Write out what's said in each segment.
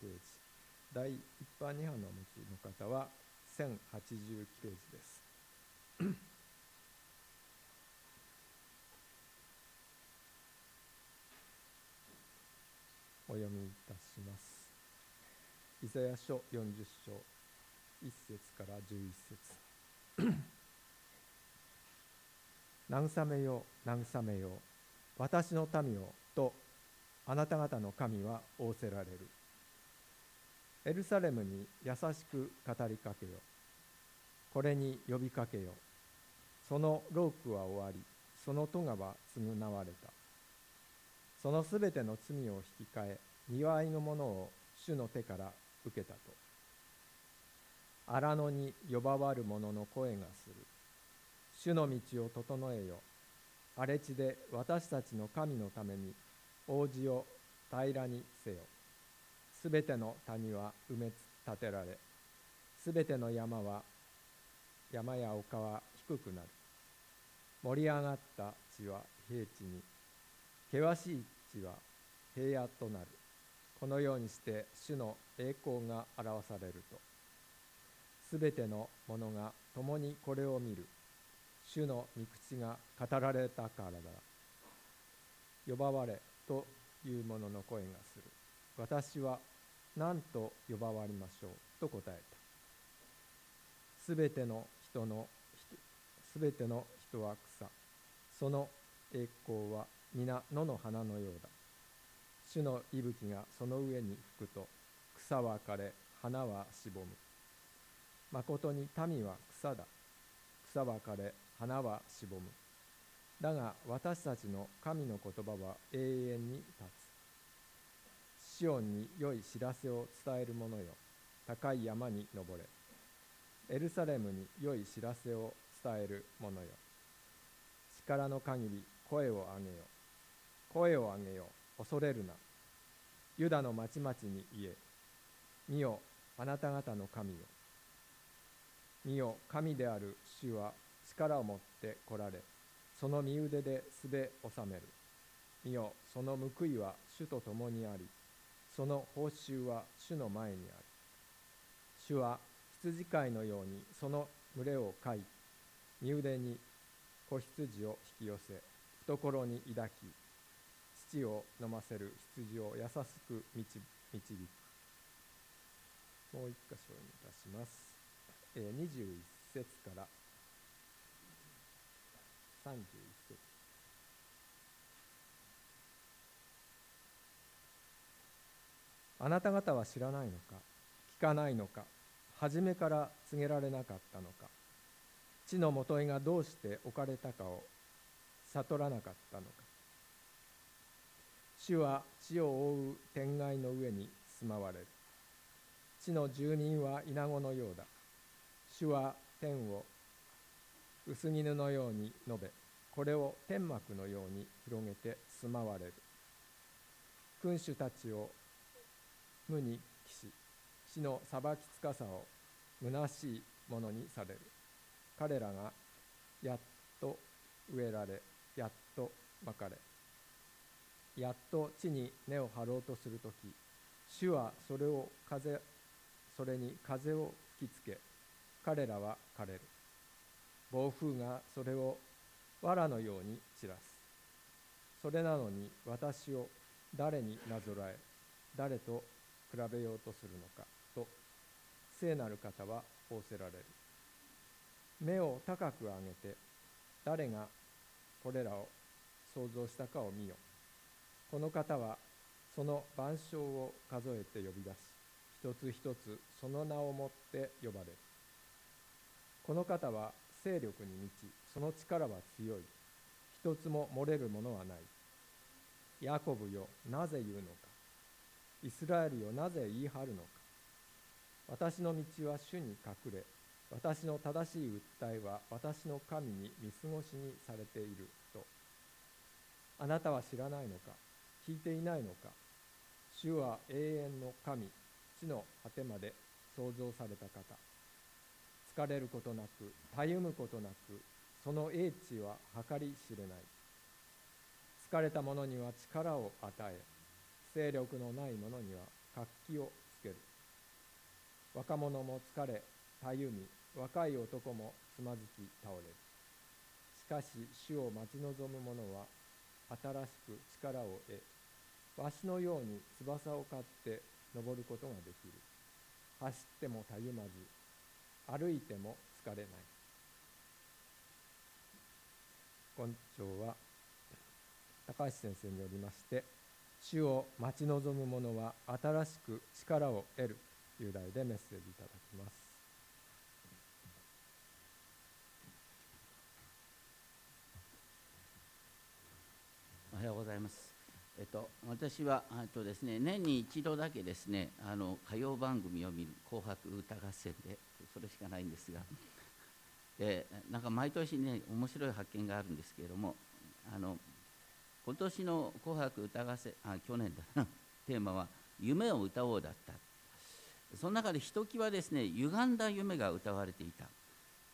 ページ第一般二版のお持ちの方は1089ページです。お読みいたします。イザヤ書40章1節から11節。慰めよ慰めよ私の民よとあなた方の神は仰せられる。エルサレムに優しく語りかけよ。これに呼びかけよ。そのロークは終わりその戸は償われた。そのすべての罪を引き換え庭いのものを主の手から受けたと。荒野に呼ばわる者の声がする。主の道を整えよ。荒れ地で私たちの神のために王子を平らにせよ。すべての谷は埋め立てられ。すべての山は山や丘は低くなる。盛り上がった地は平地に。険しい地は平野となる。このようにして主の栄光が表されると。すべての者が共にこれを見る。主の御口が語られたからだ。呼ばわれ。という者の声がする。私は何と呼ばわりましょう？と答えた。すべての人のすべての人は草。その栄光は皆野の花のようだ。主の息吹がその上に吹くと草は枯れ花はしぼむ。まことに民は草だ。草は枯れ花はしぼむ。だが私たちの神の言葉は永遠に立つ。シオンに良い知らせを伝える者よ。高い山に登れ。エルサレムに良い知らせを伝える者よ。力の限り声を上げよ。声を上げよ。恐れるな。ユダの町々に言え。見よあなた方の神よ。見よ神である主は力を持って来られ。その身腕ですべ収める。見よその報いは主と共にありその報酬は主の前にある。主は羊飼いのようにその群れを飼い身腕に子羊を引き寄せ懐に抱き乳を飲ませる羊を優しく導くもう一箇所にいたします、21節から31節。あなた方は知らないのか？聞かないのか？初めから告げられなかったのか？地のもといがどうして置かれたかを悟らなかったのか？主は地を覆う天外の上に住まわれる。地の住人は稲子のようだ。主は天を薄絹のように述べこれを天幕のように広げて住まわれる。君主たちを無に帰し死の裁きつかさを虚しいものにされる。彼らがやっと植えられやっとまかれ。やっと地に根を張ろうとするとき主はそれを風それに風を吹きつけ彼らは枯れる。暴風がそれを藁のように散らす。それなのに私を誰になぞらえ誰と比べようとするのかと聖なる方は仰せられる。目を高く上げて誰がこれらを想像したかを見よこの方はその万象を数えて呼び出し一つ一つその名をもって呼ばれる。この方は勢力に満ちその力は強い。一つも漏れるものはない。ヤコブよなぜ言うのか。イスラエルよなぜ言い張るのか。私の道は主に隠れ私の正しい訴えは私の神に見過ごしにされている。と。あなたは知らないのか。聞いていないのか。主は永遠の神地の果てまで創造された方。疲れることなくたゆむことなくその英知は計り知れない。疲れた者には力を与え勢力のない者には活気をつける。若者も疲れたゆみ若い男もつまずき倒れる。しかし主を待ち望む者は新しく力を得わしのように翼を刈って登ることができる。走ってもたゆまず歩いても疲れない今朝は高橋先生によりまして主を待ち望む者は新しく力を得るという題でメッセージいただきますおはようございます。えっと、私はあとですね年に一度だけですねあの歌謡番組を見る「紅白歌合戦で」それしかないんですがでなんか毎年ね面白い発見があるんですけれどもあの今年の「紅白歌合戦」あ去年だな テーマは「夢を歌おう」だった。その中でひときわですね歪んだ夢が歌われていた。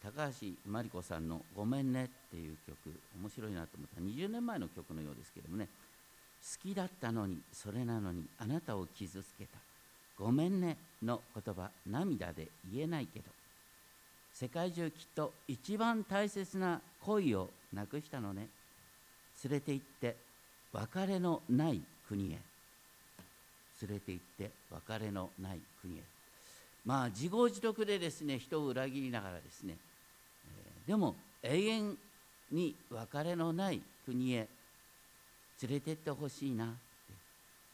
高橋真理子さんの「ごめんね」っていう曲面白いなと思った。20年前の曲のようですけれどもね。好きだったのにそれなのにあなたを傷つけた。ごめんねの言葉涙で言えないけど。世界中きっと一番大切な恋をなくしたのね。連れて行って別れのない国へ。連れて行って別れのない国へ。まあ自業自得でですね人を裏切りながらですね、えー、でも永遠に別れのない国へ連れてってほしいなっ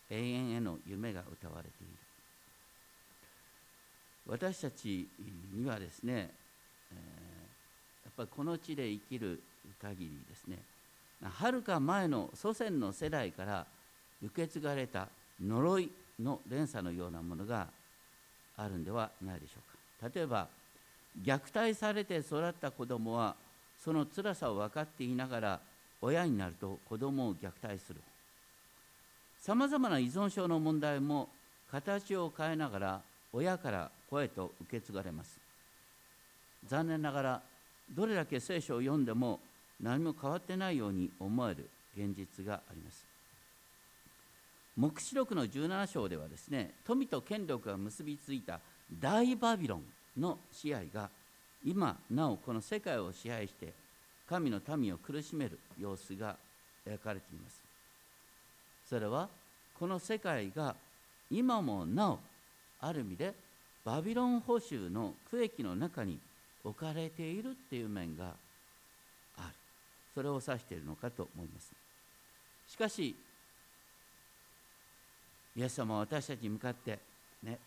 て永遠への夢が歌われている。私たちにはですね、え、やっぱりこの地で生きる限りですねはるか前の祖先の世代から受け継がれた呪いの連鎖のようなものがあるんではないでしょうか。例えば虐待されて育った子供はその辛さを分かっていながら親になると子供を虐待する。さまざまな依存症の問題も形を変えながら親から子へと受け継がれます。残念ながらどれだけ聖書を読んでも何も変わってないように思える現実があります。黙示録の17章ではですね富と権力が結びついた大バビロンの支配が今なおこの世界を支配して神の民を苦しめる様子が描かれています。それはこの世界が今もなおある意味でバビロン捕囚の区域の中に置かれているっていう面がある。それを指しているのかと思います。しかしイエス様は私たちに向かってね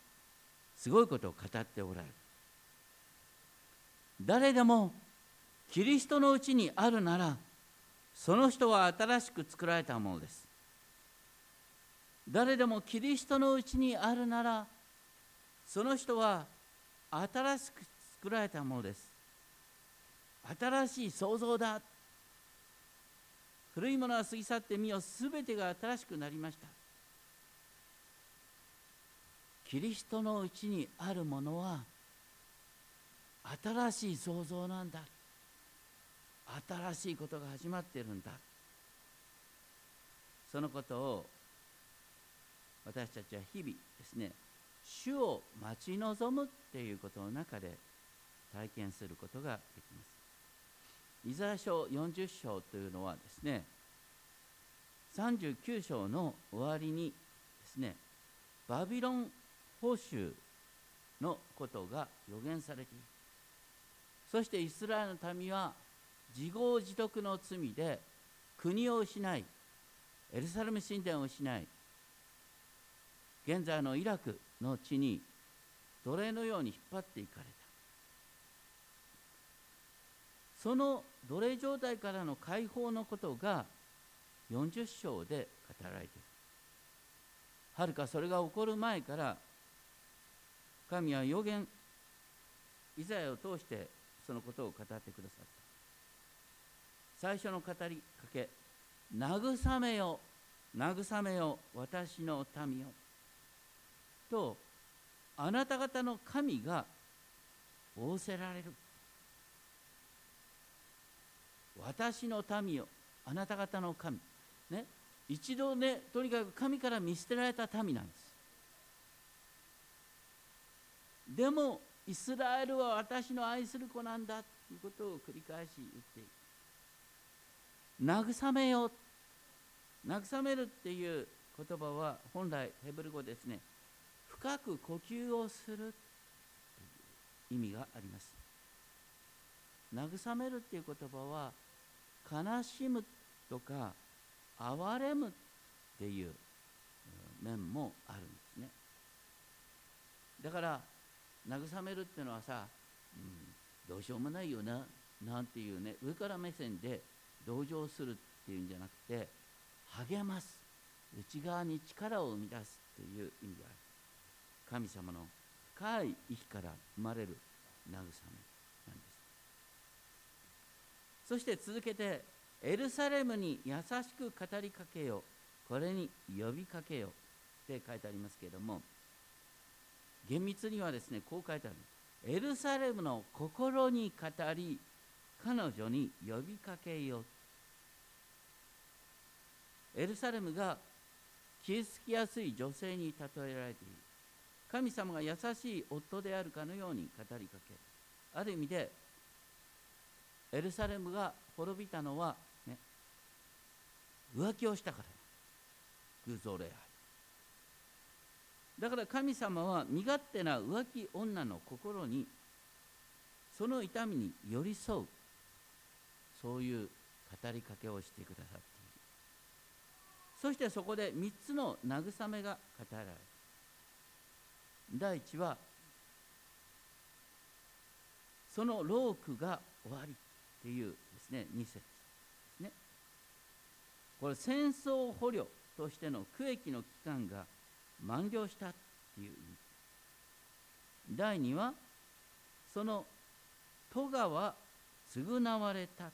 すごいことを語っておられる。誰でもキリストのうちにあるならその人は新しく作られたものです。誰でもキリストのうちにあるならその人は新しく作られたものです。新しい創造だ。古いものは過ぎ去ってみよすべてが新しくなりました。キリストのうちにあるものは新しい創造なんだ。新しいことが始まってるんだ。そのことを私たちは日々ですね主を待ち望むっていうことの中で体験することができます。イザヤ書40章というのはですね39章の終わりにですねバビロン報酬のことが予言されている。そしてイスラエルの民は自業自得の罪で国を失いエルサレム神殿を失い現在のイラクの地に奴隷のように引っ張っていかれた。その奴隷状態からの解放のことが40章で語られている。はるかそれが起こる前から神は予言イザヤを通してそのことを語ってくださった。最初の語りかけ慰めよ慰めよ私の民よとあなた方の神が仰せられる私の民よあなた方の神ね一度ねとにかく神から見捨てられた民なんですでもイスラエルは私の愛する子なんだということを繰り返し言っていく慰めよ慰めるっていう言葉は本来ヘブル語ですね。深く呼吸をする意味があります。慰めるっていう言葉は悲しむとか哀れむっていう面もあるんですね。だから慰めるっていうのはさ、うん、どうしようもないよななんていうね上から目線で同情するっていうんじゃなくて励ます。内側に力を生み出すという意味である。神様の深い意から生まれる慰めなんです。そして続けてエルサレムに優しく語りかけよこれに呼びかけよって書いてありますけれども厳密にはですねこう書いてある。エルサレムの心に語り彼女に呼びかけよエルサレムが傷つきやすい女性に例えられている。神様が優しい夫であるかのように語りかけるある意味でエルサレムが滅びたのは、ね、浮気をしたから偶像礼拝だから神様は身勝手な浮気女の心にその痛みに寄り添う。そういう語りかけをしてくださっている。そしてそこで3つの慰めが語られる。第一はそのロークが終わりっていうですね2節。ねこれ戦争捕虜としての区域の期間が満了したっていう意味。第2はその戸がは償われた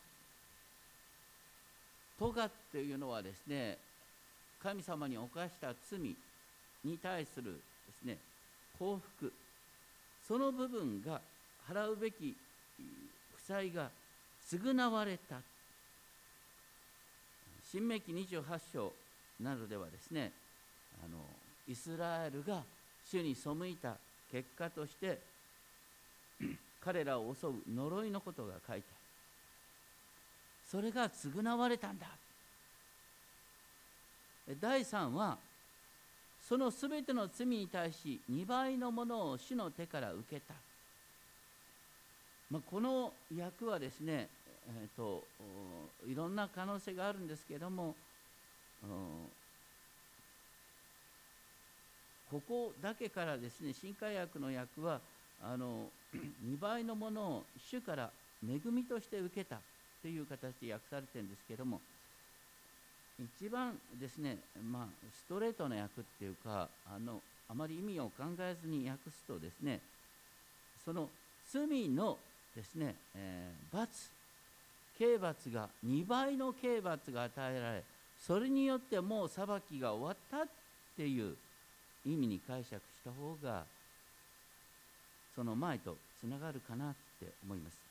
戸がっていうのはですね神様に犯した罪に対するですね幸福その部分が払うべき負債が償われた。新明記28章などではですねあのイスラエルが主に背いた結果として彼らを襲う呪いのことが書いてあるそれが償われたんだ。第3はそのすべての罪に対し2倍のものを主の手から受けた、まあ、この役はですね、えーと、いろんな可能性があるんですけれどもここだけからですね新海薬の役はあの2倍のものを主から恵みとして受けた。という形で訳されてるんですけれども一番ですね、まあ、ストレートな訳っていうかあのあまり意味を考えずに訳すとですねその罪のですね、えー、罰刑罰が2倍の刑罰が与えられそれによってもう裁きが終わったっていう意味に解釈した方がその前とつながるかなって思います。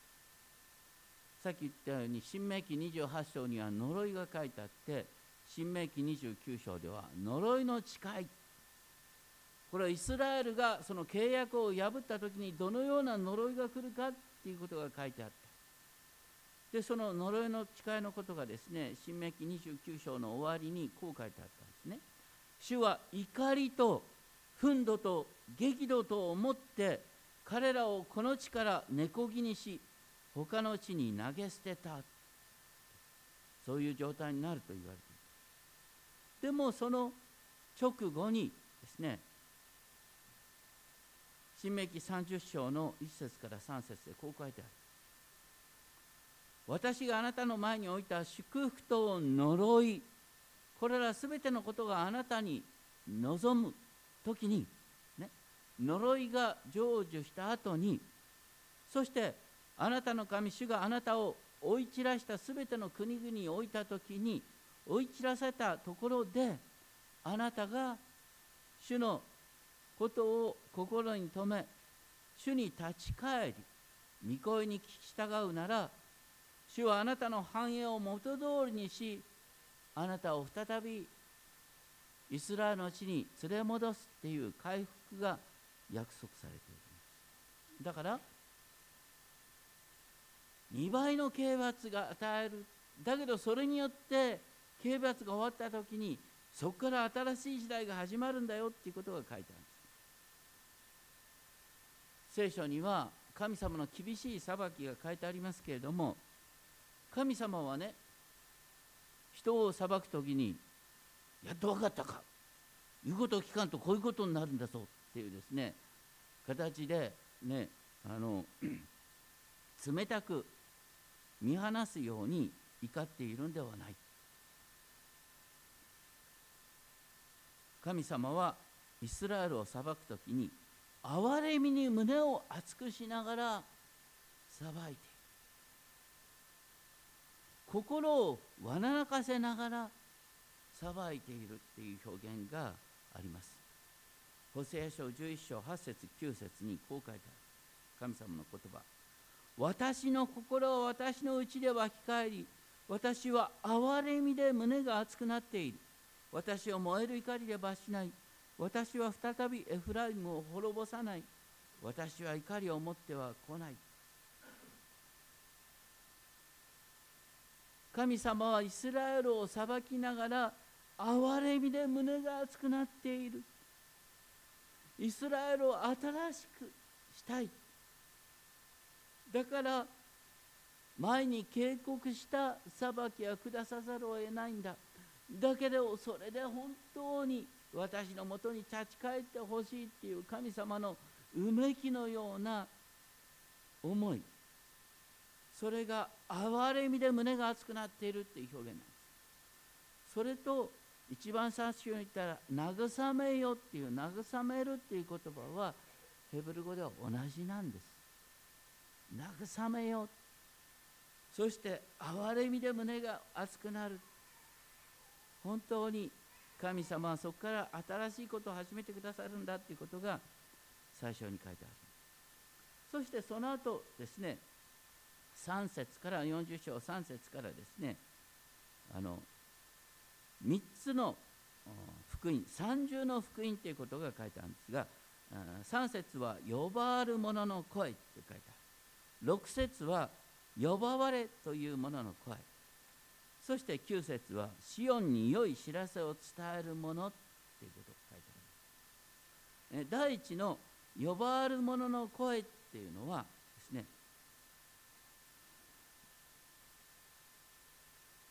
さっき言ったように新明記28章には呪いが書いてあって新明記29章では呪いの誓い。これはイスラエルがその契約を破った時にどのような呪いが来るかっていうことが書いてあった。でその呪いの誓いのことがですね新明記29章の終わりにこう書いてあったんですね。主は怒りと憤怒と激怒と思って彼らをこの地から根こぎにし他の地に投げ捨てた。そういう状態になると言われているでもその直後にですね新明記30章の1節から3節でこう書いてある。私があなたの前に置いた祝福と呪いこれらすべてのことがあなたに望む時に、ね、呪いが成就した後にそしてあなたの神主があなたを追い散らしたすべての国々に置いた時に追い散らせたところであなたが主のことを心に留め主に立ち返り御声に聞き従うなら主はあなたの繁栄を元通りにしあなたを再びイスラエルの地に連れ戻すっていう回復が約束されている。だから2倍の刑罰が与える。だけどそれによって刑罰が終わった時にそこから新しい時代が始まるんだよっていうことが書いてあるんです。聖書には神様の厳しい裁きが書いてありますけれども神様はね人を裁く時にやっと分かったか。言うことを聞かんとこういうことになるんだぞっていうですね形でねあの 冷たく見放すように怒っているんではない。神様はイスラエルを裁く時に憐れみに胸を熱くしながら裁いている。心をわならかせながら裁いているっていう表現があります。ホセア書11章8節9節にこう書いてある。神様の言葉。私の心は私のうちで湧き返り私は憐れみで胸が熱くなっている。私を燃える怒りで罰しない。私は再びエフライムを滅ぼさない。私は怒りを持っては来ない。神様はイスラエルを裁きながら憐れみで胸が熱くなっている。イスラエルを新しくしたい。だから前に警告した裁きは下さざるを得ないんだ。だけどそれで本当に私のもとに立ち返ってほしいっていう神様のうめきのような思い。それが憐れみで胸が熱くなっているっていう表現なんです。それと一番最初に言ったら慰めよっていう慰めるっていう言葉はヘブル語では同じなんです。慰めよそして憐れみで胸が熱くなる。本当に神様はそこから新しいことを始めてくださるんだっていうことが最初に書いてある。そしてその後ですね3節から40章3節からですねあの3つの福音三重の福音ということが書いてあるんですが3節は「呼ばわる者の声」って書いてある。6節は「呼ばわれ」という者のの声。そして9節は「シオンに良い知らせを伝えるもの」ということが書いてあります。第一の「呼ばわる者の声」っていうのはですね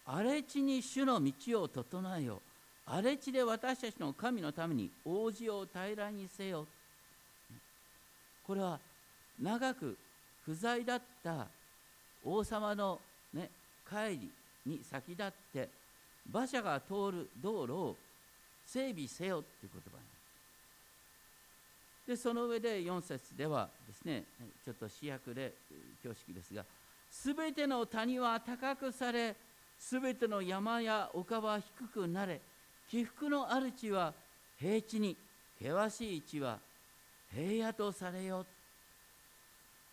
荒れ地に主の道を整えよ荒れ地で私たちの神のために王子を平らにせよ。これは長く不在だった王様の、ね、帰りに先立って馬車が通る道路を整備せよという言葉でその上で4節ではですねちょっと主役で恐縮ですがすべての谷は高くされすべての山や丘は低くなれ起伏のある地は平地に険しい地は平野とされよ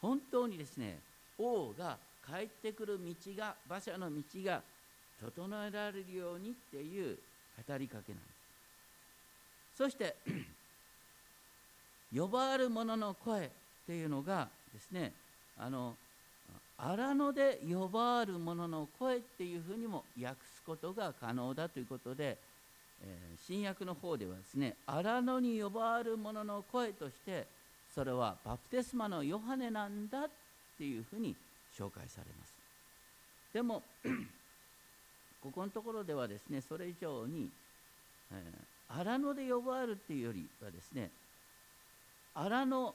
本当にですね王が帰ってくる道が馬車の道が整えられるようにっていう語りかけなんです。そして 呼ばわる者の声っていうのがですねあの荒野で呼ばわる者の声っていうふうにも訳すことが可能だということで、えー、新約の方ではですね荒野に呼ばわる者の声としてそれはバプテスマのヨハネなんだっていうふうに紹介されます。でも ここのところではですねそれ以上に、えー、荒野で呼ばわるっていうよりはですね荒野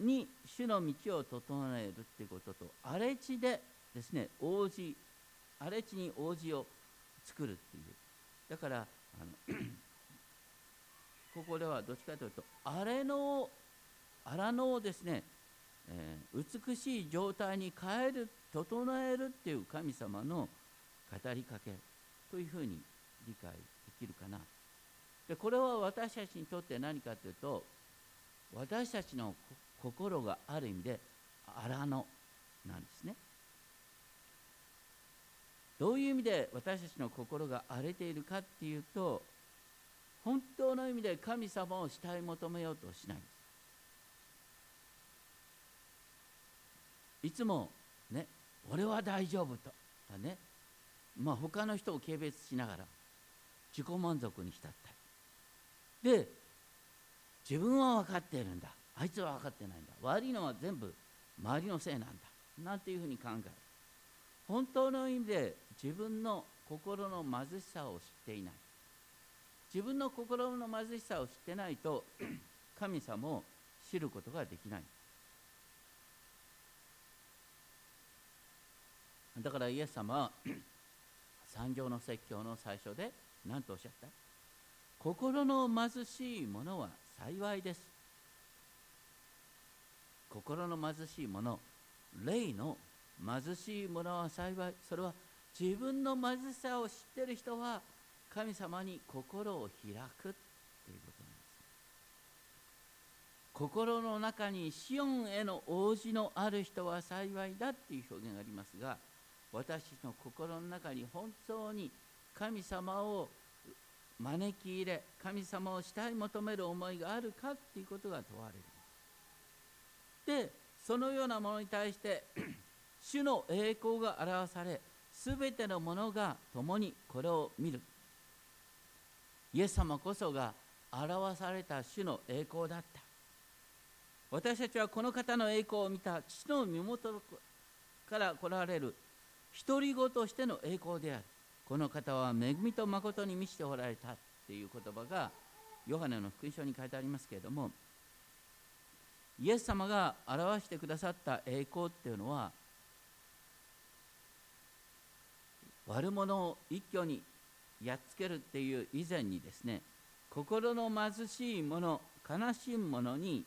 に主の道を整えるっていうことと荒れ地でですね王子荒れ地に王子を作るっていう。だからあの ここではどっちかというと荒れの荒野をですね、えー、美しい状態に変える整えるっていう神様の語りかけというふうに理解できるかな。でこれは私たちにとって何かというと私たちの心がある意味で荒野なんですね。どういう意味で私たちの心が荒れているかっていうと本当の意味で神様を慕い求めようとしない。いつもね俺は大丈夫と。ね。まあ他の人を軽蔑しながら自己満足に浸ったりで自分は分かっているんだ。あいつは分かってないんだ。悪いのは全部周りのせいなんだ。なんていうふうに考える。本当の意味で自分の心の貧しさを知っていない。自分の心の貧しさを知ってないと 神様を知ることができない。だからイエス様は三条の説教の最初で何とおっしゃった？心の貧しい者は幸いです。心の貧しい者霊の貧しい者は幸い。それは自分の貧しさを知ってる人は神様に心を開くということなんです。心の中にシオンへの応じのある人は幸いだっていう表現がありますが私の心の中に本当に神様を招き入れ神様を慕い求める思いがあるかっていうことが問われる。でそのようなものに対して 主の栄光が表され全てのものが共にこれを見る。イエス様こそが表された主の栄光だった。私たちはこの方の栄光を見た。父の身元から来られる独り子としての栄光である。この方は恵みと誠に満ちておられたっていう言葉がヨハネの福音書に書いてありますけれどもイエス様が表してくださった栄光っていうのは悪者を一挙にやっつけるっていう以前にですね心の貧しい者悲しむ者に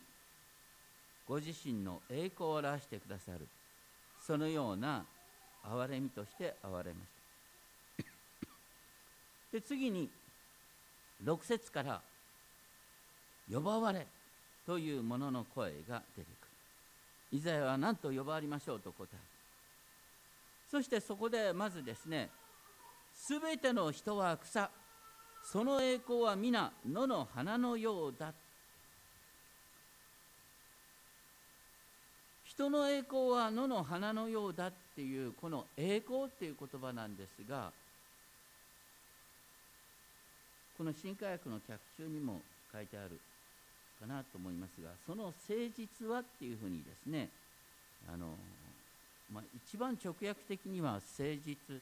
ご自身の栄光を表してくださる。そのような憐れみとして憐れました。で次に6節から「呼ばわれ」というものの声が出てくる。イザヤは何と呼ばわりましょうと答える。そしてそこでまずですねすべての人は草その栄光は皆野の花のようだ人の栄光は野の花のようだっていうこの栄光っていう言葉なんですがこの新科学の脚注にも書いてあるかなと思いますがその誠実はっていうふうにですねあの、まあ、一番直訳的には誠実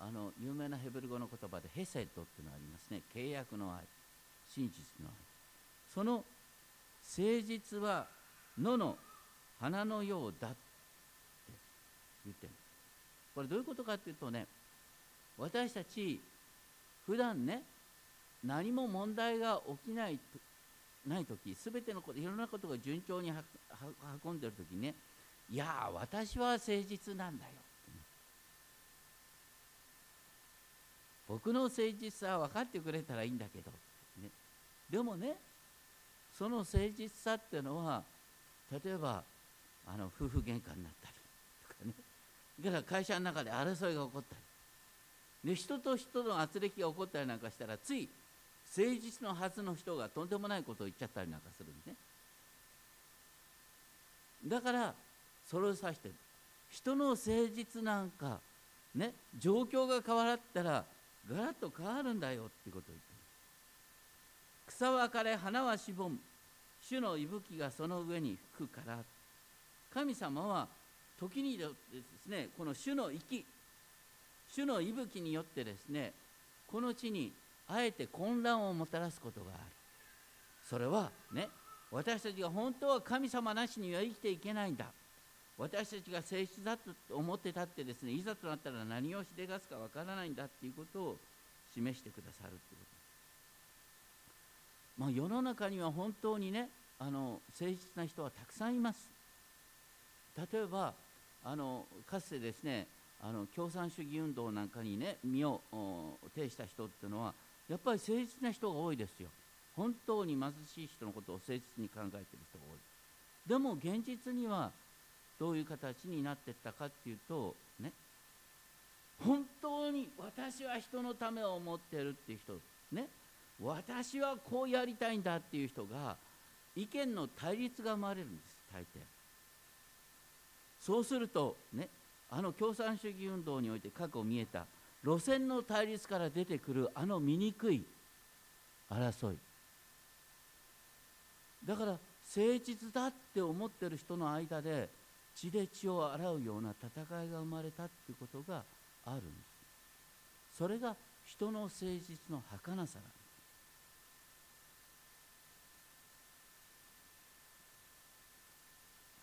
あの有名なヘブル語の言葉でヘセットっていうのがありますね。契約の愛真実の愛。その誠実は野の花のようだって言ってる。これどういうことかっていうとね私たち普段ね何も問題が起きないない時全てのこといろんなことが順調に運んでる時ねいや私は誠実なんだよ。僕の誠実さは分かってくれたらいいんだけど、ね、でもねその誠実さっていうのは例えばあの夫婦喧嘩になったりとかね。だから会社の中で争いが起こったり。で人と人の圧力が起こったりなんかしたらつい誠実のはずの人がとんでもないことを言っちゃったりなんかするんでね。だからそれを指してる人の誠実なんかね状況が変わったらガラッと変わるんだよっていうことを言ってる。草は枯れ花はしぼむ。主の息吹がその上に吹くから神様は時にですねこの主の息主の息吹によってですねこの地にあえて混乱をもたらすことがある。それはね私たちが本当は神様なしには生きていけないんだ。私たちが性質だと思ってたってですねいざとなったら何をしでかすかわからないんだっていうことを示してくださるってこと。まあ世の中には本当にねあの誠実な人はたくさんいます。例えばあのかつてですねあの共産主義運動なんかにね身を呈した人っていうのはやっぱり誠実な人が多いですよ。本当に貧しい人のことを誠実に考えてる人が多い。でも現実にはどういう形になっていったかっていうとね本当に私は人のためを思ってるっていう人ね私はこうやりたいんだっていう人が意見の対立が生まれるんです大抵。そうするとねあの共産主義運動において過去見えた路線の対立から出てくるあの醜い争い。だから誠実だって思ってる人の間で血で血を洗うような戦いが生まれたっていうことがあるんです。それが人の誠実の儚さなんです。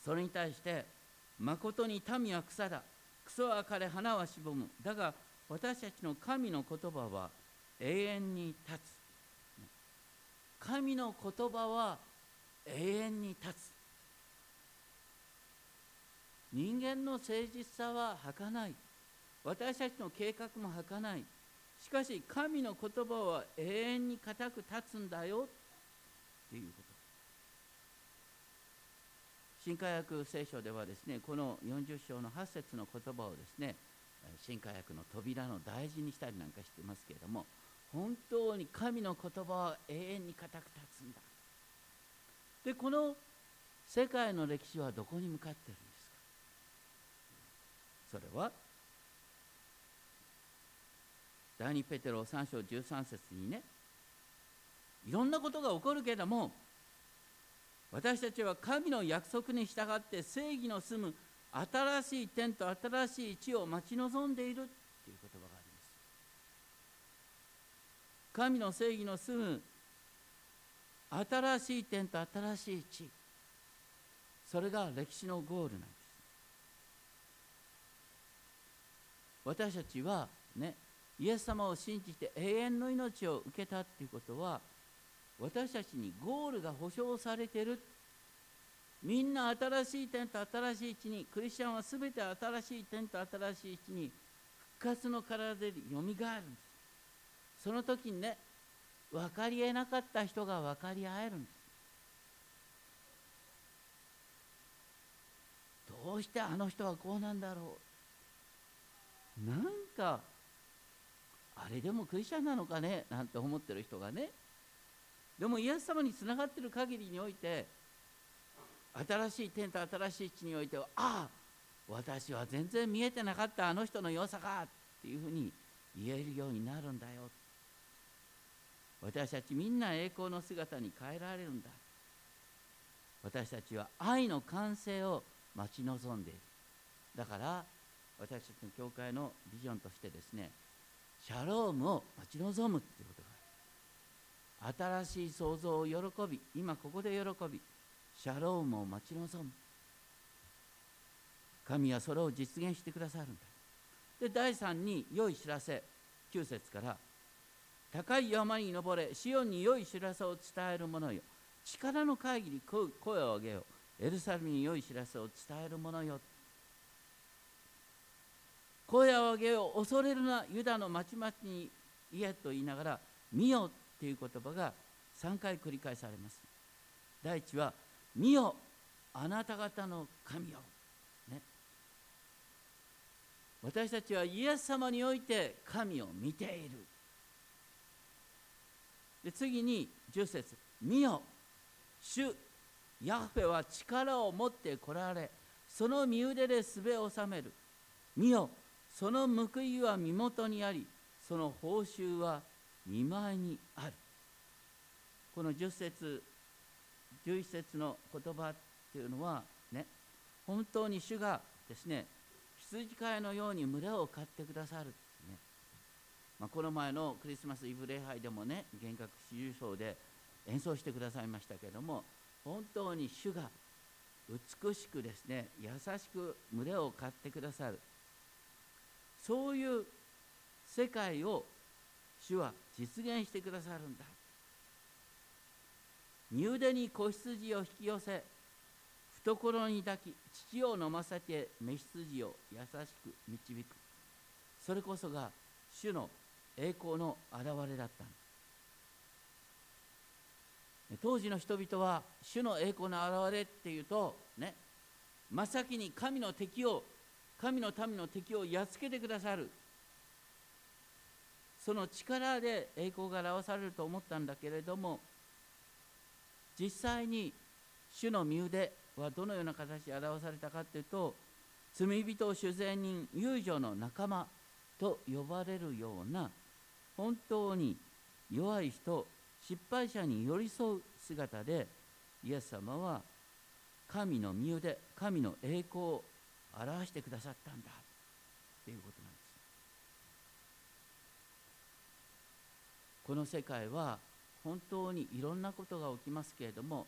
それに対して誠に民は草だ。草は枯れ花はしぼむ。だが私たちの神の言葉は永遠に立つ。神の言葉は永遠に立つ。人間の誠実さは儚い。私たちの計画も儚い。しかし神の言葉は永遠に固く立つんだよ。っていうこと。新科学聖書ではですねこの40章の8節の言葉をですね新科学の扉の大事にしたりなんかしてますけれども本当に神の言葉は永遠に固く立つんだ。でこの世界の歴史はどこに向かってるんですか？それは第2ペテロ3章13節にねいろんなことが起こるけれども私たちは神の約束に従って正義の住む新しい天と新しい地を待ち望んでいるという言葉があります神の正義の住む新しい天と新しい地それが歴史のゴールなんです私たちはねイエス様を信じて永遠の命を受けたっていうことは私たちにゴールが保証されてる。みんな新しい点と新しい地にクリスチャンは全て新しい点と新しい地に復活の体でよみがえるんです。その時にね分かりえなかった人が分かり合えるんです。どうしてあの人はこうなんだろう。なんかあれでもクリスチャンなのかねなんて思ってる人がね。でもイエス様につながってる限りにおいて新しい天と新しい地においてはああ私は全然見えてなかったあの人の良さかっていうふうに言えるようになるんだよ。私たちみんな栄光の姿に変えられるんだ。私たちは愛の完成を待ち望んでいる。だから私たちの教会のビジョンとしてですねシャロームを待ち望むっていうこと新しい創造を喜び今ここで喜びシャロームを待ち望む。神はそれを実現してくださるんだ。で第3に良い知らせ9節から高い山に登れシオンに良い知らせを伝える者よ。力の会議に声を上げよエルサレムに良い知らせを伝える者よ。声を上げよ恐れるな。ユダの町々に言えと言いながら見よっていう言葉が3回繰り返されます。第一は見よあなた方の神よ、ね、私たちはイエス様において神を見ている。で次に10節。見よ主ヤフェは力を持ってこられその身腕で術を収める。見よその報いは身元にありその報酬は見舞いにある。この10節11節の言葉っていうのはね本当に主がですね羊飼いのように群れを飼ってくださる、ね。まあ、この前のクリスマスイブ礼拝でもね幻覚四重奏で演奏してくださいましたけれども本当に主が美しくですね優しく群れを飼ってくださる。そういう世界を主は実現してくださるんだ。身腕に子羊を引き寄せ懐に抱き父を飲ませて雌羊を優しく導く。それこそが主の栄光の現れだった当時の人々は主の栄光の現れっていうとね真っ先に神の敵を神の民の敵をやっつけてくださる。その力で栄光が表されると思ったんだけれども実際に主の身腕はどのような形で表されたかというと罪人主税人遊女の仲間と呼ばれるような本当に弱い人失敗者に寄り添う姿でイエス様は神の身腕神の栄光を表してくださったんだっていうことなんですこの世界は本当にいろんなことが起きますけれども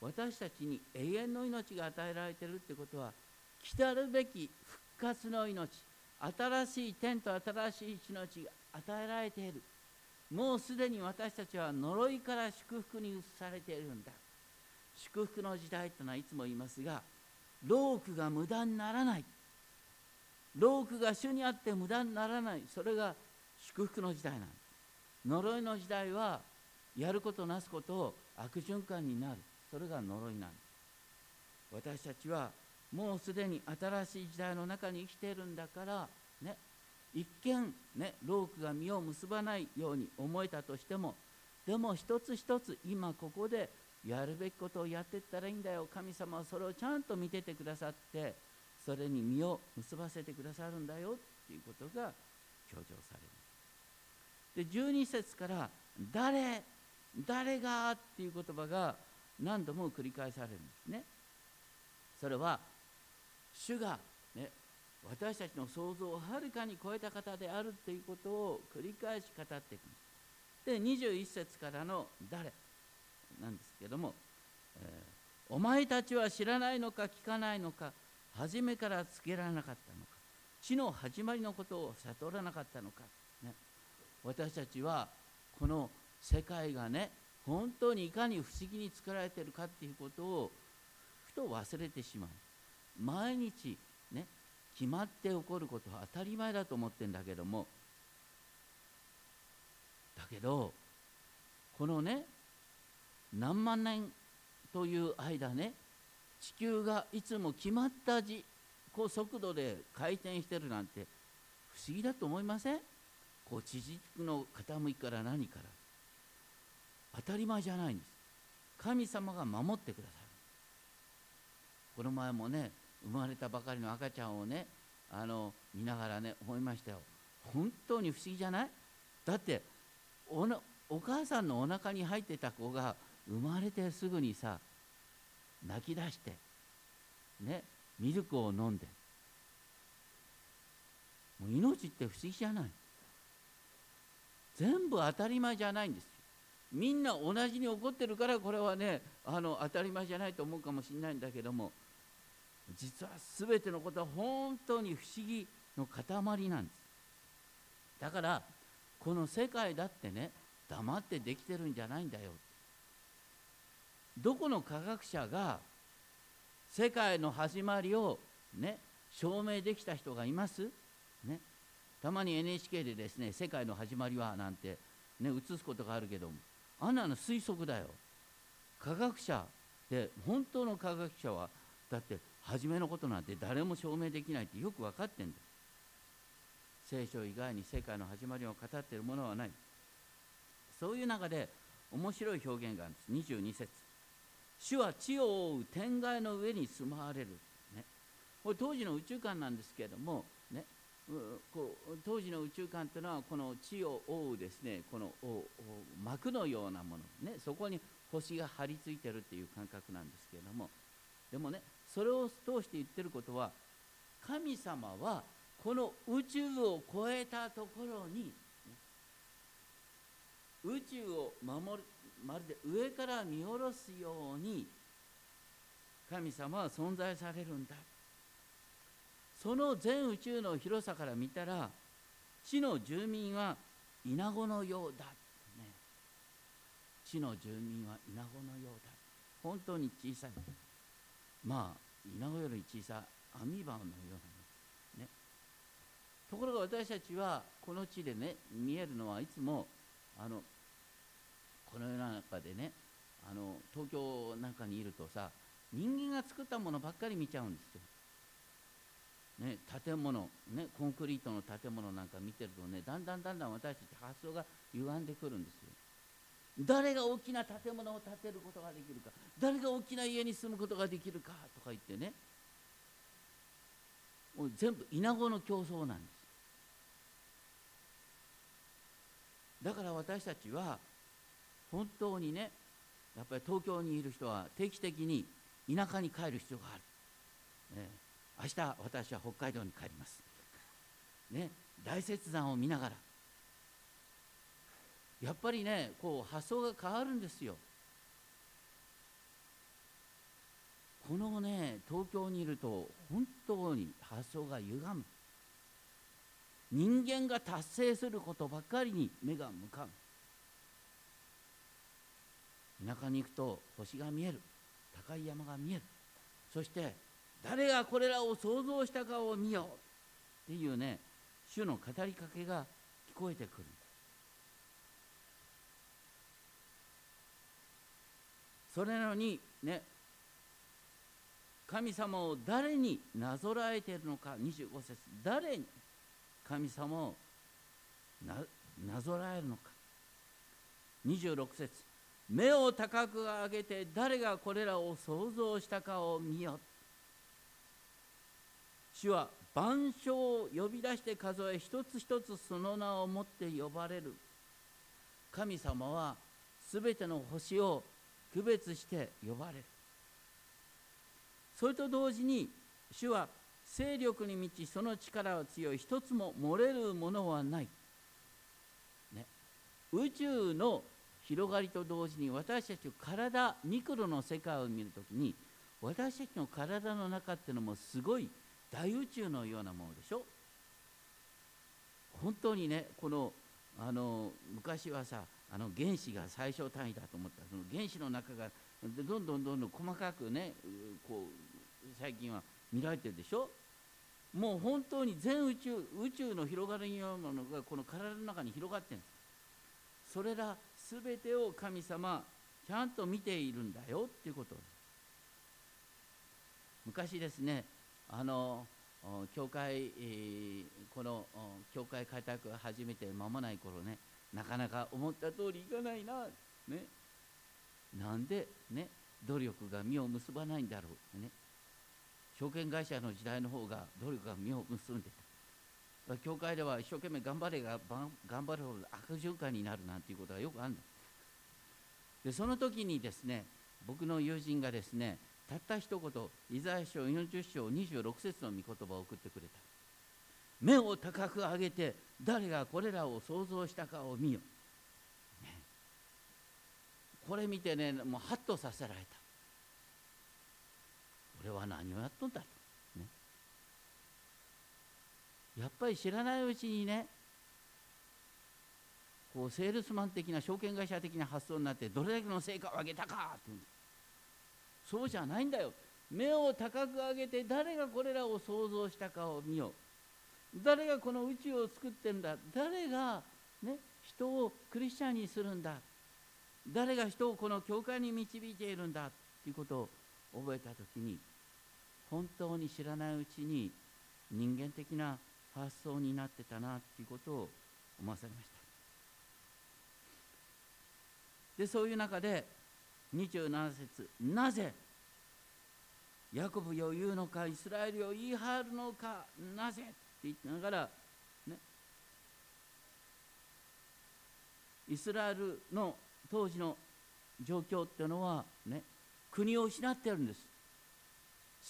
私たちに永遠の命が与えられているってことは来たるべき復活の命新しい天と新しい命が与えられている。もうすでに私たちは呪いから祝福に移されているんだ。祝福の時代というのはいつも言いますが労苦が無駄にならない。労苦が主にあって無駄にならない。それが祝福の時代なんです呪いの時代はやることなすことを悪循環になる。それが呪いなんです私たちはもうすでに新しい時代の中に生きているんだからね一見ね労苦が実を結ばないように思えたとしてもでも一つ一つ今ここでやるべきことをやっていったらいいんだよ。神様はそれをちゃんと見ててくださってそれに実を結ばせてくださるんだよっていうことが強調される。で12節から「誰誰が?」っていう言葉が何度も繰り返されるんですねそれは主が、ね、私たちの想像をはるかに超えた方であるということを繰り返し語っていくで21節からの「誰」なんですけども、えー、お前たちは知らないのか聞かないのか初めからつけられなかったのか地の始まりのことを悟らなかったのか、ね、私たちはこの世界がね本当にいかに不思議に作られてるかっていうことをふと忘れてしまう。毎日ね決まって起こることは当たり前だと思ってんだけども。だけどこのね何万年という間ね地球がいつも決まったじこう速度で回転してるなんて不思議だと思いません？こう地軸の傾きから何から当たり前じゃないんです。神様が守ってくださる。この前もね生まれたばかりの赤ちゃんをねあの見ながらね思いましたよ。本当に不思議じゃない？だっておなお母さんのお腹に入ってた子が生まれてすぐにさ泣き出してねミルクを飲んで。もう命って不思議じゃない？全部当たり前じゃないんですみんな同じに怒ってるからこれはねあの当たり前じゃないと思うかもしれないんだけども実は全てのことは本当に不思議の塊なんです。だからこの世界だってね黙ってできてるんじゃないんだよ。どこの科学者が世界の始まりをね証明できた人がいます？たまに NHK でですね「世界の始まりは」なんてね映すことがあるけどもあんなの推測だよ。科学者で本当の科学者はだって初めのことなんて誰も証明できないってよく分かってんだよ。聖書以外に世界の始まりを語っているものはない。そういう中で面白い表現があるんです。22節。主は地を覆う天外の上に住まわれる、ね、これ当時の宇宙観なんですけれども、こう当時の宇宙観というのはこの地を覆うですねこの膜のようなもの、ね、そこに星が張り付いてるっていう感覚なんですけれども。でもねそれを通して言ってることは神様はこの宇宙を超えたところに、宇宙を守るまるで上から見下ろすように神様は存在されるんだ。その全宇宙の広さから見たら地の住民はイナゴのようだ、ね、地の住民はイナゴのようだ本当に小さい。まあイナゴより小さいアミバのようなね。ところが私たちはこの地でね見えるのはいつもあのこの世の中でねあの東京なんかにいるとさ人間が作ったものばっかり見ちゃうんですよ。ね、建物、ね、コンクリートの建物なんか見てるとねだんだんだんだん私たち発想が歪んでくるんですよ。誰が大きな建物を建てることができるか誰が大きな家に住むことができるかとか言ってね。もう全部稲子の競争なんです。だから私たちは本当にねやっぱり東京にいる人は定期的に田舎に帰る必要がある、ね、明日私は北海道に帰ります。ね大雪山を見ながら。やっぱりねこう発想が変わるんですよ。このね東京にいると本当に発想が歪む。人間が達成することばかりに目が向かう。田舎に行くと星が見える。高い山が見える。そして誰がこれらを想像したかを見よっていうね主の語りかけが聞こえてくる。それなのにね神様を誰になぞらえているのか25節誰に神様をなぞらえるのか。26節目を高く上げて誰がこれらを想像したかを見よ主は万象を呼び出して数え一つ一つその名をもって呼ばれる。神様はすべての星を区別して呼ばれる。それと同時に主は勢力に満ちその力は強い一つも漏れるものはない、ね、宇宙の広がりと同時に私たちの体ミクロの世界を見るときに私たちの体の中っていうのもすごい大宇宙のようなものでしょ？本当にねこのあの昔はさあの原子が最小単位だと思った。その原子の中がどんどんどんどん細かくねこう最近は見られてるでしょ？もう本当に全宇宙宇宙の広がりようなものがこの体の中に広がってるんです。それら全てを神様ちゃんと見ているんだよっていうこと。昔ですねあの教会、この教会開拓を始めて間もない頃ねなかなか思った通りいかないな、ね、なんでね努力が実を結ばないんだろうね。証券会社の時代の方が努力が実を結んでた。教会では一生懸命頑張れが頑張るほど悪循環になるなんていうことがよくあるんでその時にですね僕の友人がですねたった一言イザヤ書40章26節の御言葉を送ってくれた。目を高く上げて誰がこれらを想像したかを見よ、ね、これ見てねもうハッとさせられた。俺は何をやっとんだと、ね、やっぱり知らないうちにねこうセールスマン的な証券会社的な発想になってどれだけの成果を上げたかってそうじゃないんだよ。目を高く上げて誰がこれらを想像したかを見よう。誰がこの宇宙を作ってんだ。誰が、ね、人をクリスチャンにするんだ。誰が人をこの教会に導いているんだ。ということを覚えた時に本当に知らないうちに人間的な発想になってたなということを思わされました。でそういう中で27節なぜ？ヤコブを言うのかイスラエルを言い張るのかなぜ？って言ってながら、ね、イスラエルの当時の状況っていうのは、ね、国を失ってるんです。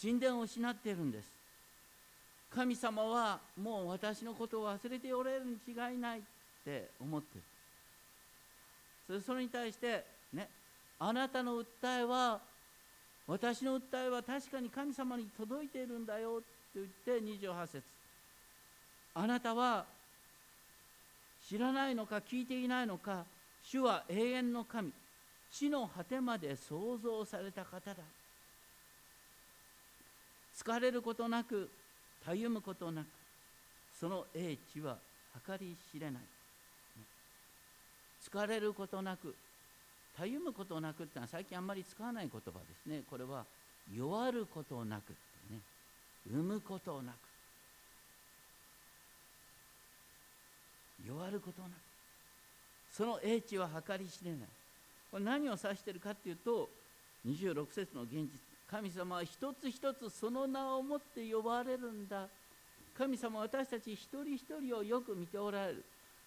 神殿を失ってるんです。神様はもう私のことを忘れておられるに違いないって思ってる。それに対してあなたの訴えは私の訴えは確かに神様に届いているんだよって言って28節。あなたは知らないのか聞いていないのか主は永遠の神地の果てまで創造された方だ。疲れることなくたゆむことなくその英知は計り知れない。疲れることなくたゆむことなくってのは最近あんまり使わない言葉ですね。これは弱ることなくってね。産むことなく。弱ることなく。その英知は計り知れない。これ何を指してるかっていうと26節の現実。神様は一つ一つその名をもって呼ばれるんだ。神様は私たち一人一人をよく見ておられる、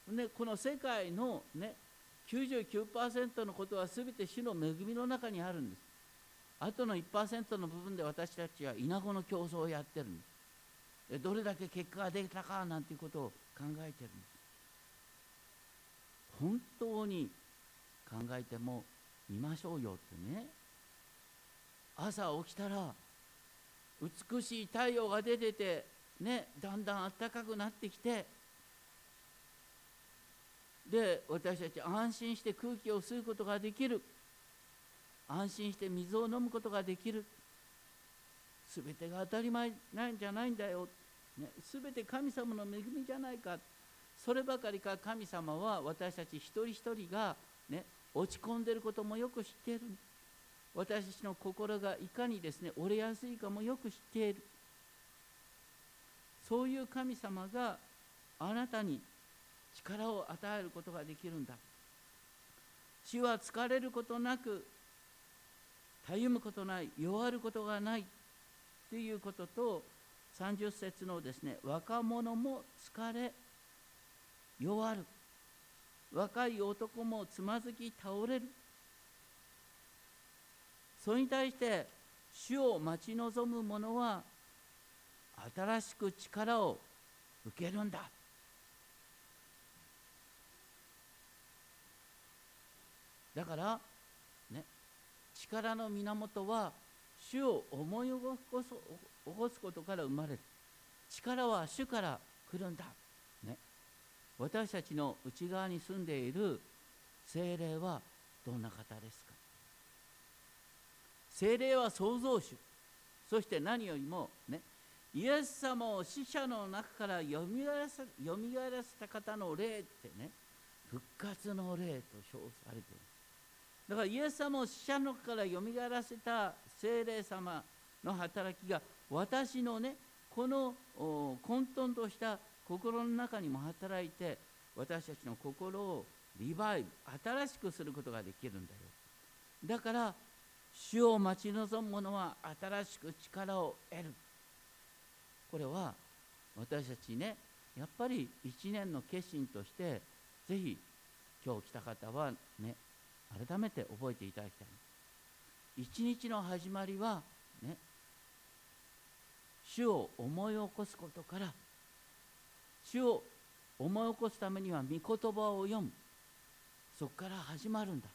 ね、この世界の、ね、99%のことは全て主の恵みの中にあるんです。あとの1%の部分で私たちは稲子の競争をやってるんです。でどれだけ結果ができたかなんていうことを考えてるんです。本当に考えても見ましょうよってね。朝起きたら美しい太陽が出ててねだんだん暖かくなってきてで私たち安心して空気を吸うことができる。安心して水を飲むことができる。全てが当たり前なんじゃないんだよ、ね、全て神様の恵みじゃないか。そればかりか神様は私たち一人一人が、ね、落ち込んでることもよく知っている。私たちの心がいかにですね折れやすいかもよく知っている。そういう神様があなたに力を与えることができるんだ。主は疲れることなくたゆむことない弱ることがないということと30節のですね若者も疲れ弱る。若い男もつまずき倒れる。それに対して主を待ち望む者は新しく力を受けるんだ。だからね力の源は主を思い起こす起こすことから生まれる。力は主から来るんだ、ね、私たちの内側に住んでいる精霊はどんな方ですか？精霊は創造主。そして何よりもね。イエス様を死者の中からよみがえらせた方の霊ってね。復活の霊と称されている。だからイエス様を死者のからよみがえらせた精霊様の働きが私のねこの混沌とした心の中にも働いて私たちの心をリバイブ新しくすることができるんだよ。だから主を待ち望む者は新しく力を得る。これは私たちねやっぱり一年の決心としてぜひ今日来た方はね改めて覚えていただきたい。一日の始まりはね主を思い起こすことから主を思い起こすためには御言葉を読む。そこから始まるんだ。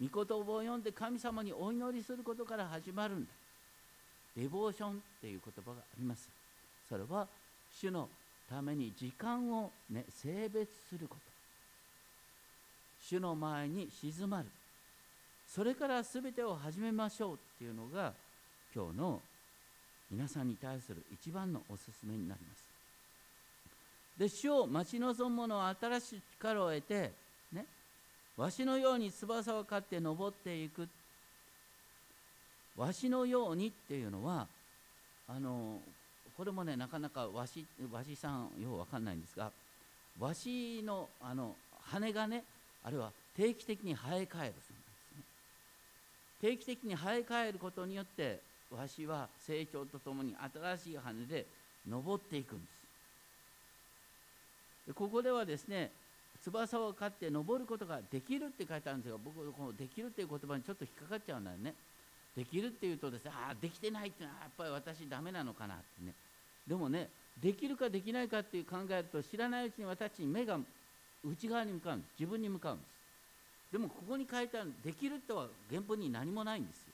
御言葉を読んで神様にお祈りすることから始まるんだ。デボーションっていう言葉があります。それは主のために時間を、ね、性別すること。主の前に静まる。それから全てを始めましょうっていうのが今日の皆さんに対する一番のおすすめになります。で主を待ち望む者は新しい力を得てねわしのように翼を飼って登っていく。わしのようにっていうのはあのこれもねなかなかわしわしさんようわかんないんですがわしのあの羽がねあるいは定期的に生え替えるそうなんですね。定期的に生え替えることによってわしは成長とともに新しい羽で登っていくんです。でここではですね翼を飼って登ることができるって書いてあるんですが僕このできるっていう言葉にちょっと引っかかっちゃうんだよね。できるっていうとですねああできてないっていうのはやっぱり私ダメなのかなってね。でもねできるかできないかっていう考えると知らないうちに私に目が内側に向かうんです。自分に向かうんです。でもここに書いてあるできるとは原文に何もないんですよ。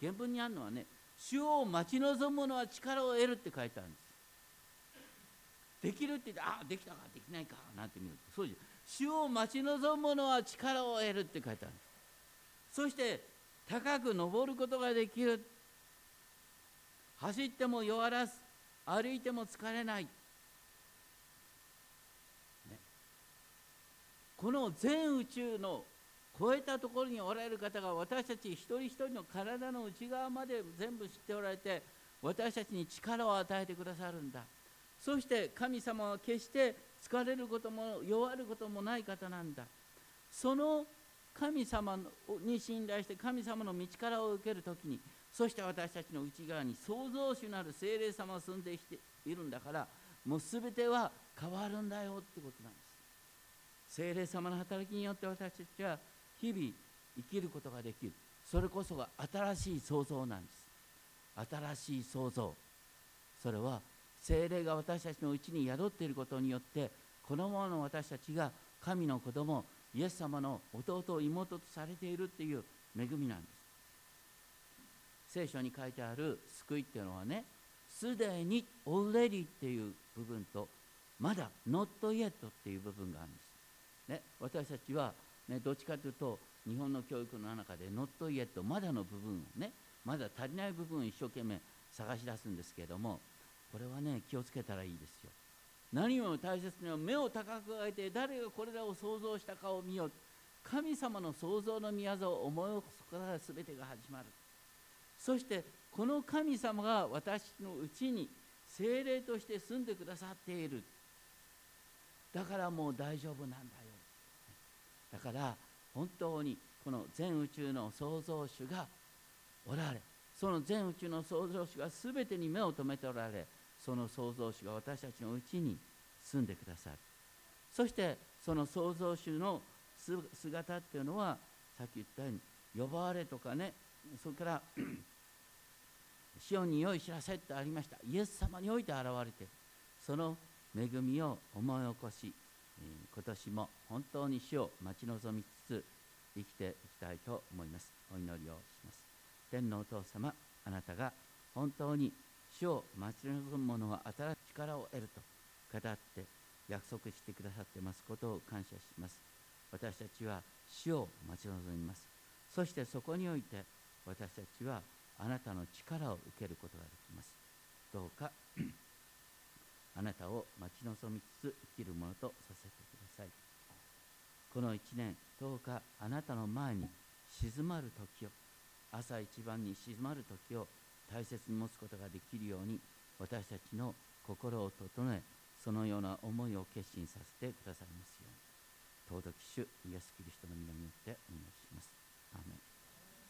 原文にあるのはね主を待ち望む者は力を得るって書いてあるんです。できるって言ってああできたかできないかなんて見ると。そうじゃ主を待ち望む者は力を得るって書いてあるそして高く登ることができる。走っても弱らず歩いても疲れない、この全宇宙の超えたところにおられる方が私たち一人一人の体の内側まで全部知っておられて私たちに力を与えてくださるんだ。そして神様は決して疲れることも弱ることもない方なんだ。その神様に信頼して神様の道からを受ける時にそして私たちの内側に創造主なる精霊様が住んできているんだからもう全ては変わるんだよってことなんです。精霊様の働きによって私たちは日々生きることができる。それこそが新しい創造なんです。新しい創造。それは精霊が私たちのうちに宿っていることによってこのままの私たちが神の子供イエス様の弟妹とされているっていう恵みなんです。聖書に書いてある救いっていうのはねすでに already っていう部分とまだ not yet っていう部分があるんです、ね、私たちは、ね、どっちかというと日本の教育の中で not yet まだの部分をねまだ足りない部分を一生懸命探し出すんですけれどもこれはね気をつけたらいいですよ。何よりも大切なのは目を高く上げて誰がこれらを想像したかを見よう。神様の創造の宮業を思い起こすから全てが始まる。そしてこの神様が私のうちに精霊として住んでくださっている。だからもう大丈夫なんだ。だから本当にこの全宇宙の創造主がおられその全宇宙の創造主が全てに目を留めておられその創造主が私たちのうちに住んでくださる。そしてその創造主の姿っていうのはさっき言ったように呼ばわれとかねそれからシオンに良い知らせってありました。イエス様において現れてその恵みを思い起こし今年も本当に死を待ち望みつつ生きていきたいと思います。お祈りをします。天のお父様あなたが本当に死を待ち望む者は新しい力を得ると語って約束してくださってますことを感謝します。私たちは死を待ち望みます。そしてそこにおいて私たちはあなたの力を受けることができます。どうかあなたを待ち望みつつ生きるものとさせてください。この一年どうかあなたの前に静まる時を朝一番に静まる時を大切に持つことができるように私たちの心を整えそのような思いを決心させてくださいますように。尊き主イエス・キリストの皆によってお願いします。アーメン。